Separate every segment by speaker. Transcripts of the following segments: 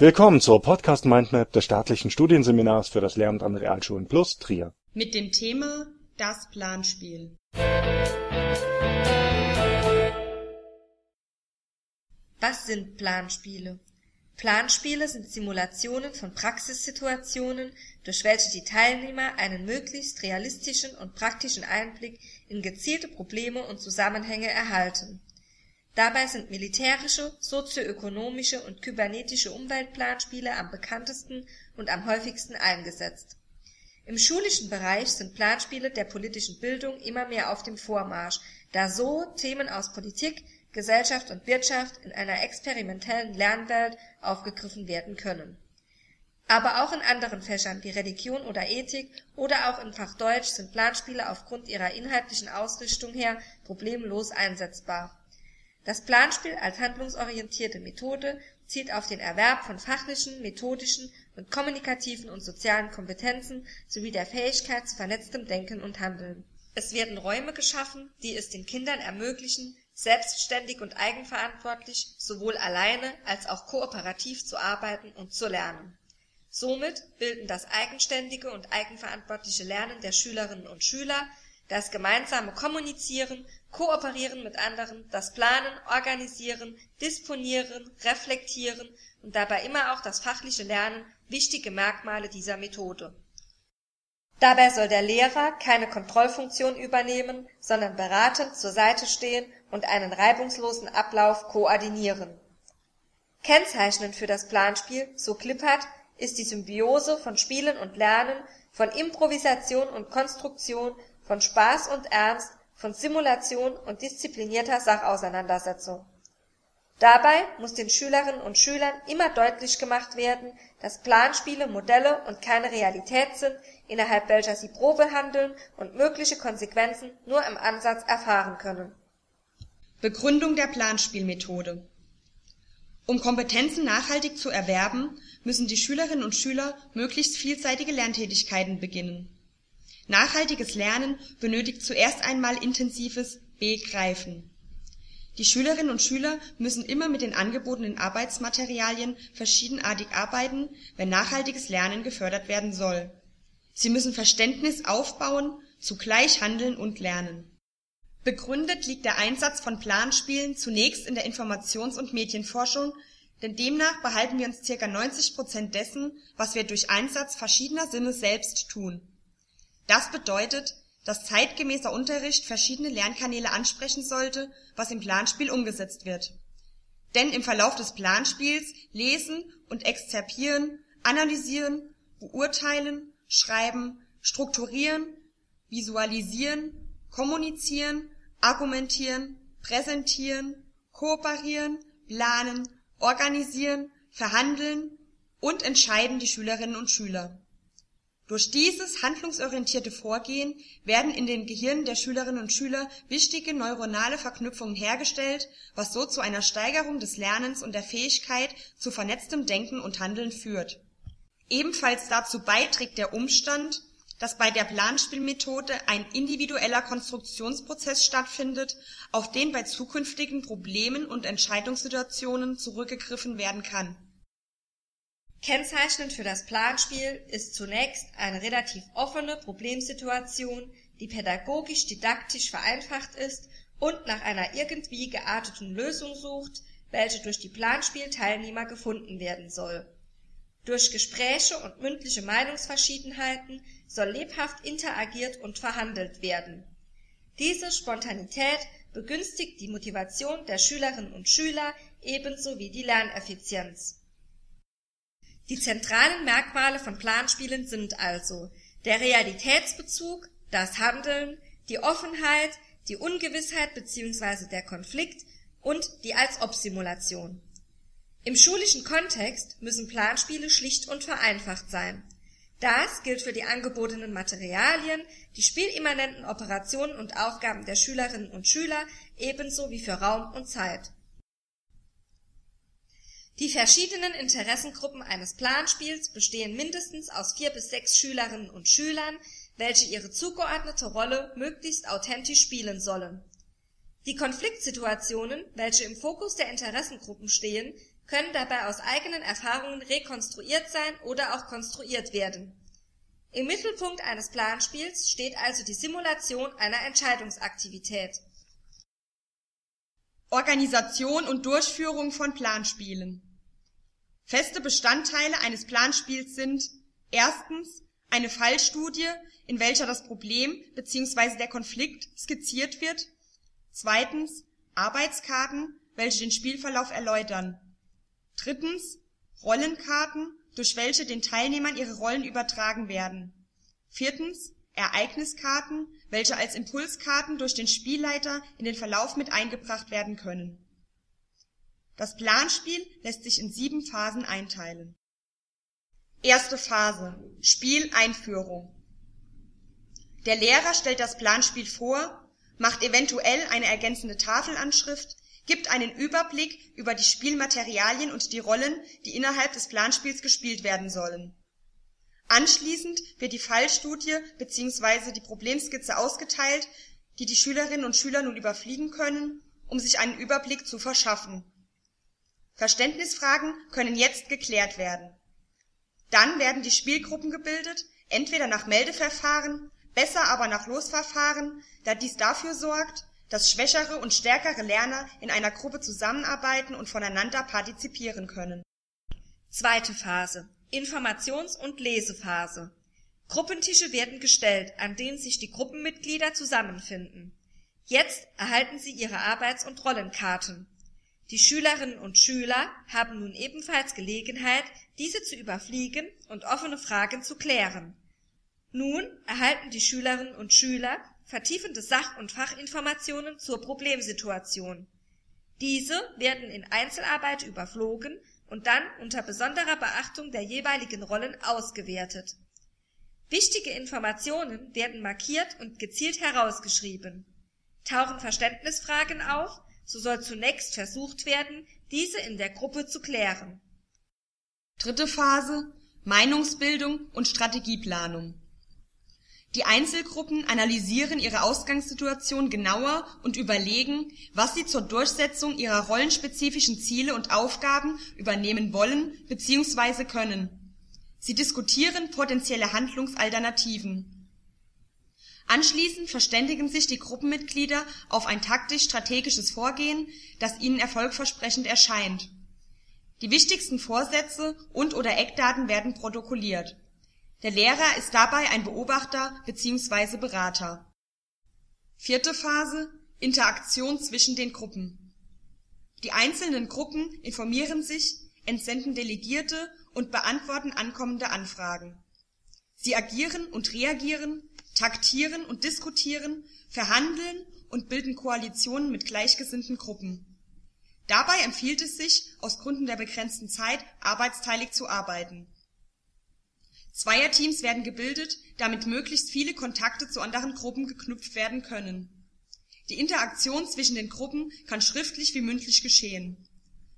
Speaker 1: Willkommen zur Podcast Mindmap des staatlichen Studienseminars für das Lehramt an Realschulen Plus Trier.
Speaker 2: Mit dem Thema Das Planspiel. Was sind Planspiele? Planspiele sind Simulationen von Praxissituationen, durch welche die Teilnehmer einen möglichst realistischen und praktischen Einblick in gezielte Probleme und Zusammenhänge erhalten Dabei sind militärische, sozioökonomische und kybernetische Umweltplanspiele am bekanntesten und am häufigsten eingesetzt. Im schulischen Bereich sind Planspiele der politischen Bildung immer mehr auf dem Vormarsch, da so Themen aus Politik, Gesellschaft und Wirtschaft in einer experimentellen Lernwelt aufgegriffen werden können. Aber auch in anderen Fächern wie Religion oder Ethik oder auch im Fach Deutsch sind Planspiele aufgrund ihrer inhaltlichen Ausrichtung her problemlos einsetzbar das Planspiel als handlungsorientierte Methode zielt auf den Erwerb von fachlichen, methodischen und kommunikativen und sozialen Kompetenzen sowie der Fähigkeit zu vernetztem Denken und Handeln. Es werden Räume geschaffen, die es den Kindern ermöglichen, selbstständig und eigenverantwortlich sowohl alleine als auch kooperativ zu arbeiten und zu lernen. Somit bilden das eigenständige und eigenverantwortliche Lernen der Schülerinnen und Schüler das gemeinsame Kommunizieren, Kooperieren mit anderen, das Planen, Organisieren, Disponieren, Reflektieren und dabei immer auch das fachliche Lernen wichtige Merkmale dieser Methode. Dabei soll der Lehrer keine Kontrollfunktion übernehmen, sondern beratend zur Seite stehen und einen reibungslosen Ablauf koordinieren. Kennzeichnend für das Planspiel, so Klippert, ist die Symbiose von Spielen und Lernen, von Improvisation und Konstruktion von Spaß und Ernst, von Simulation und disziplinierter Sachauseinandersetzung. Dabei muss den Schülerinnen und Schülern immer deutlich gemacht werden, dass Planspiele Modelle und keine Realität sind, innerhalb welcher sie Probe handeln und mögliche Konsequenzen nur im Ansatz erfahren können.
Speaker 3: Begründung der Planspielmethode Um Kompetenzen nachhaltig zu erwerben, müssen die Schülerinnen und Schüler möglichst vielseitige Lerntätigkeiten beginnen Nachhaltiges Lernen benötigt zuerst einmal intensives Begreifen. Die Schülerinnen und Schüler müssen immer mit den angebotenen Arbeitsmaterialien verschiedenartig arbeiten, wenn nachhaltiges Lernen gefördert werden soll. Sie müssen Verständnis aufbauen, zugleich handeln und lernen. Begründet liegt der Einsatz von Planspielen zunächst in der Informations und Medienforschung, denn demnach behalten wir uns ca. 90 Prozent dessen, was wir durch Einsatz verschiedener Sinne selbst tun das bedeutet, dass zeitgemäßer Unterricht verschiedene Lernkanäle ansprechen sollte, was im Planspiel umgesetzt wird. Denn im Verlauf des Planspiels lesen und exzerpieren, analysieren, beurteilen, schreiben, strukturieren, visualisieren, kommunizieren, argumentieren, präsentieren, kooperieren, planen, organisieren, verhandeln und entscheiden die Schülerinnen und Schüler durch dieses handlungsorientierte Vorgehen werden in den Gehirnen der Schülerinnen und Schüler wichtige neuronale Verknüpfungen hergestellt, was so zu einer Steigerung des Lernens und der Fähigkeit zu vernetztem Denken und Handeln führt. Ebenfalls dazu beiträgt der Umstand, dass bei der Planspielmethode ein individueller Konstruktionsprozess stattfindet, auf den bei zukünftigen Problemen und Entscheidungssituationen zurückgegriffen werden kann
Speaker 2: Kennzeichnend für das Planspiel ist zunächst eine relativ offene Problemsituation, die pädagogisch-didaktisch vereinfacht ist und nach einer irgendwie gearteten Lösung sucht, welche durch die Planspielteilnehmer gefunden werden soll. Durch Gespräche und mündliche Meinungsverschiedenheiten soll lebhaft interagiert und verhandelt werden. Diese Spontanität begünstigt die Motivation der Schülerinnen und Schüler ebenso wie die Lerneffizienz die zentralen Merkmale von Planspielen sind also der Realitätsbezug, das Handeln, die Offenheit, die Ungewissheit bzw. der Konflikt und die Als-ob-Simulation. Im schulischen Kontext müssen Planspiele schlicht und vereinfacht sein. Das gilt für die angebotenen Materialien, die spielimmanenten Operationen und Aufgaben der Schülerinnen und Schüler ebenso wie für Raum und Zeit die verschiedenen Interessengruppen eines Planspiels bestehen mindestens aus vier bis sechs Schülerinnen und Schülern, welche ihre zugeordnete Rolle möglichst authentisch spielen sollen. Die Konfliktsituationen, welche im Fokus der Interessengruppen stehen, können dabei aus eigenen Erfahrungen rekonstruiert sein oder auch konstruiert werden. Im Mittelpunkt eines Planspiels steht also die Simulation einer Entscheidungsaktivität.
Speaker 3: Organisation und Durchführung von Planspielen Feste Bestandteile eines Planspiels sind erstens eine Fallstudie, in welcher das Problem bzw. der Konflikt skizziert wird, zweitens Arbeitskarten, welche den Spielverlauf erläutern, drittens Rollenkarten, durch welche den Teilnehmern ihre Rollen übertragen werden, viertens Ereigniskarten, welche als Impulskarten durch den Spielleiter in den Verlauf mit eingebracht werden können. Das Planspiel lässt sich in sieben Phasen einteilen. Erste Phase Spieleinführung Der Lehrer stellt das Planspiel vor, macht eventuell eine ergänzende Tafelanschrift, gibt einen Überblick über die Spielmaterialien und die Rollen, die innerhalb des Planspiels gespielt werden sollen. Anschließend wird die Fallstudie bzw. die Problemskizze ausgeteilt, die die Schülerinnen und Schüler nun überfliegen können, um sich einen Überblick zu verschaffen. Verständnisfragen können jetzt geklärt werden. Dann werden die Spielgruppen gebildet, entweder nach Meldeverfahren, besser aber nach Losverfahren, da dies dafür sorgt, dass schwächere und stärkere Lerner in einer Gruppe zusammenarbeiten und voneinander partizipieren können.
Speaker 2: Zweite Phase Informations- und Lesephase Gruppentische werden gestellt, an denen sich die Gruppenmitglieder zusammenfinden. Jetzt erhalten sie ihre Arbeits- und Rollenkarten. Die Schülerinnen und Schüler haben nun ebenfalls Gelegenheit, diese zu überfliegen und offene Fragen zu klären. Nun erhalten die Schülerinnen und Schüler vertiefende Sach- und Fachinformationen zur Problemsituation. Diese werden in Einzelarbeit überflogen und dann unter besonderer Beachtung der jeweiligen Rollen ausgewertet. Wichtige Informationen werden markiert und gezielt herausgeschrieben. Tauchen Verständnisfragen auf, so soll zunächst versucht werden, diese in der Gruppe zu klären.
Speaker 3: Dritte Phase Meinungsbildung und Strategieplanung die Einzelgruppen analysieren ihre Ausgangssituation genauer und überlegen, was sie zur Durchsetzung ihrer rollenspezifischen Ziele und Aufgaben übernehmen wollen bzw. können. Sie diskutieren potenzielle Handlungsalternativen. Anschließend verständigen sich die Gruppenmitglieder auf ein taktisch-strategisches Vorgehen, das ihnen erfolgversprechend erscheint. Die wichtigsten Vorsätze und/oder Eckdaten werden protokolliert der Lehrer ist dabei ein Beobachter bzw. Berater. Vierte Phase Interaktion zwischen den Gruppen Die einzelnen Gruppen informieren sich, entsenden Delegierte und beantworten ankommende Anfragen. Sie agieren und reagieren, taktieren und diskutieren, verhandeln und bilden Koalitionen mit gleichgesinnten Gruppen. Dabei empfiehlt es sich, aus Gründen der begrenzten Zeit arbeitsteilig zu arbeiten Zweierteams werden gebildet, damit möglichst viele Kontakte zu anderen Gruppen geknüpft werden können. Die Interaktion zwischen den Gruppen kann schriftlich wie mündlich geschehen.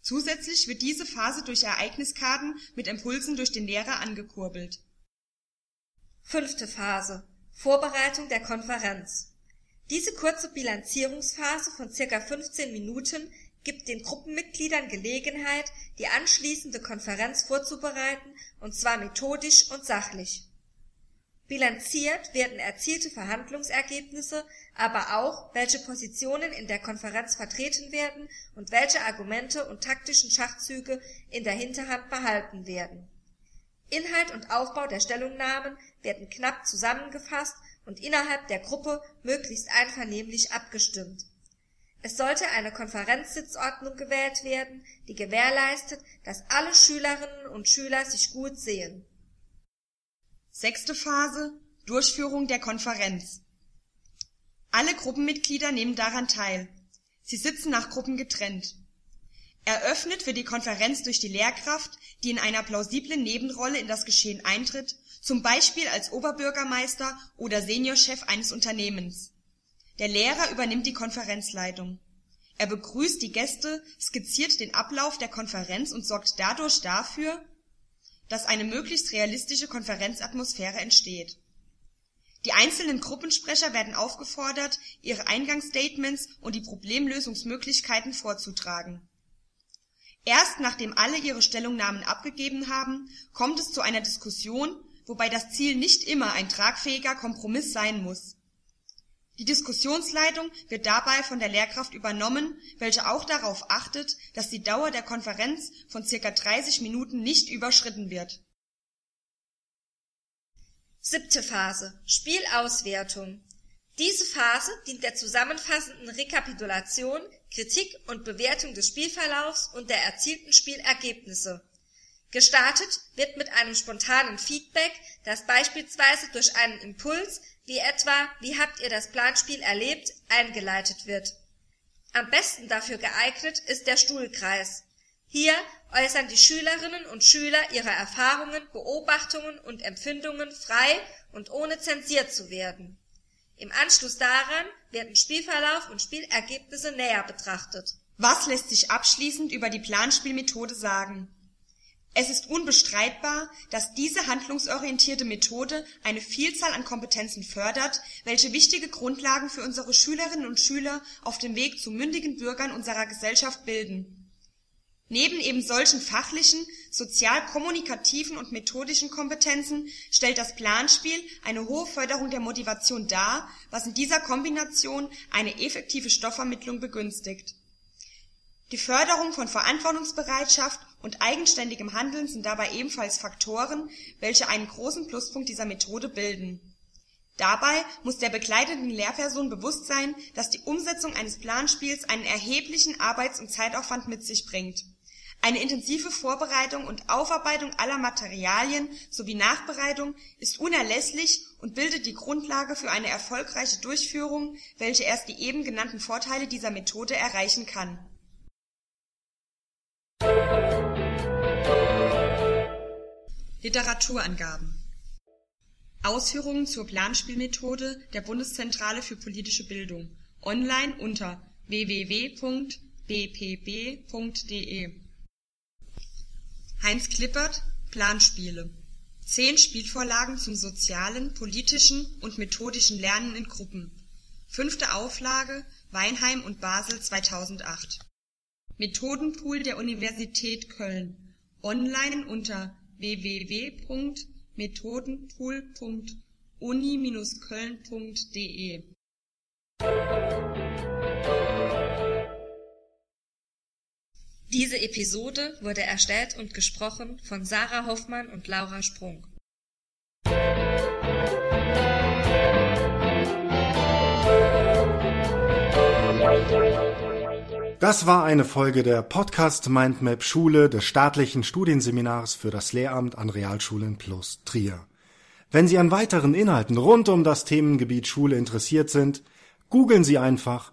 Speaker 3: Zusätzlich wird diese Phase durch Ereigniskarten mit Impulsen durch den Lehrer angekurbelt.
Speaker 2: Fünfte Phase Vorbereitung der Konferenz Diese kurze Bilanzierungsphase von circa 15 Minuten gibt den Gruppenmitgliedern Gelegenheit, die anschließende Konferenz vorzubereiten, und zwar methodisch und sachlich. Bilanziert werden erzielte Verhandlungsergebnisse, aber auch, welche Positionen in der Konferenz vertreten werden und welche Argumente und taktischen Schachzüge in der Hinterhand behalten werden. Inhalt und Aufbau der Stellungnahmen werden knapp zusammengefasst und innerhalb der Gruppe möglichst einvernehmlich abgestimmt es sollte eine Konferenzsitzordnung gewählt werden, die gewährleistet, dass alle Schülerinnen und Schüler sich gut sehen.
Speaker 3: Sechste Phase Durchführung der Konferenz Alle Gruppenmitglieder nehmen daran teil. Sie sitzen nach Gruppen getrennt. Eröffnet wird die Konferenz durch die Lehrkraft, die in einer plausiblen Nebenrolle in das Geschehen eintritt, zum Beispiel als Oberbürgermeister oder Seniorchef eines Unternehmens der Lehrer übernimmt die Konferenzleitung. Er begrüßt die Gäste, skizziert den Ablauf der Konferenz und sorgt dadurch dafür, dass eine möglichst realistische Konferenzatmosphäre entsteht. Die einzelnen Gruppensprecher werden aufgefordert, ihre Eingangsstatements und die Problemlösungsmöglichkeiten vorzutragen. Erst nachdem alle ihre Stellungnahmen abgegeben haben, kommt es zu einer Diskussion, wobei das Ziel nicht immer ein tragfähiger Kompromiss sein muss. Die Diskussionsleitung wird dabei von der Lehrkraft übernommen, welche auch darauf achtet, dass die Dauer der Konferenz von circa 30 Minuten nicht überschritten wird.
Speaker 2: Siebte Phase Spielauswertung Diese Phase dient der zusammenfassenden Rekapitulation, Kritik und Bewertung des Spielverlaufs und der erzielten Spielergebnisse. Gestartet wird mit einem spontanen Feedback, das beispielsweise durch einen Impuls wie etwa Wie habt ihr das Planspiel erlebt? eingeleitet wird. Am besten dafür geeignet ist der Stuhlkreis. Hier äußern die Schülerinnen und Schüler ihre Erfahrungen, Beobachtungen und Empfindungen frei und ohne zensiert zu werden. Im Anschluss daran werden Spielverlauf und Spielergebnisse näher betrachtet.
Speaker 3: Was lässt sich abschließend über die Planspielmethode sagen? Es ist unbestreitbar, dass diese handlungsorientierte Methode eine Vielzahl an Kompetenzen fördert, welche wichtige Grundlagen für unsere Schülerinnen und Schüler auf dem Weg zu mündigen Bürgern unserer Gesellschaft bilden. Neben eben solchen fachlichen, sozial-kommunikativen und methodischen Kompetenzen stellt das Planspiel eine hohe Förderung der Motivation dar, was in dieser Kombination eine effektive Stoffvermittlung begünstigt die Förderung von Verantwortungsbereitschaft und eigenständigem Handeln sind dabei ebenfalls Faktoren, welche einen großen Pluspunkt dieser Methode bilden. Dabei muss der begleitenden Lehrperson bewusst sein, dass die Umsetzung eines Planspiels einen erheblichen Arbeits und Zeitaufwand mit sich bringt. Eine intensive Vorbereitung und Aufarbeitung aller Materialien sowie Nachbereitung ist unerlässlich und bildet die Grundlage für eine erfolgreiche Durchführung, welche erst die eben genannten Vorteile dieser Methode erreichen kann. Literaturangaben. Ausführungen zur Planspielmethode der Bundeszentrale für politische Bildung. Online unter www.bpb.de Heinz Klippert Planspiele. Zehn Spielvorlagen zum sozialen, politischen und methodischen Lernen in Gruppen. Fünfte Auflage Weinheim und Basel 2008 Methodenpool der Universität Köln. Online unter www.methodenpool.uni-köln.de
Speaker 2: Diese Episode wurde erstellt und gesprochen von Sarah Hoffmann und Laura Sprung.
Speaker 1: Das war eine Folge der Podcast Mindmap Schule des staatlichen Studienseminars für das Lehramt an Realschulen plus Trier. Wenn Sie an weiteren Inhalten rund um das Themengebiet Schule interessiert sind, googeln Sie einfach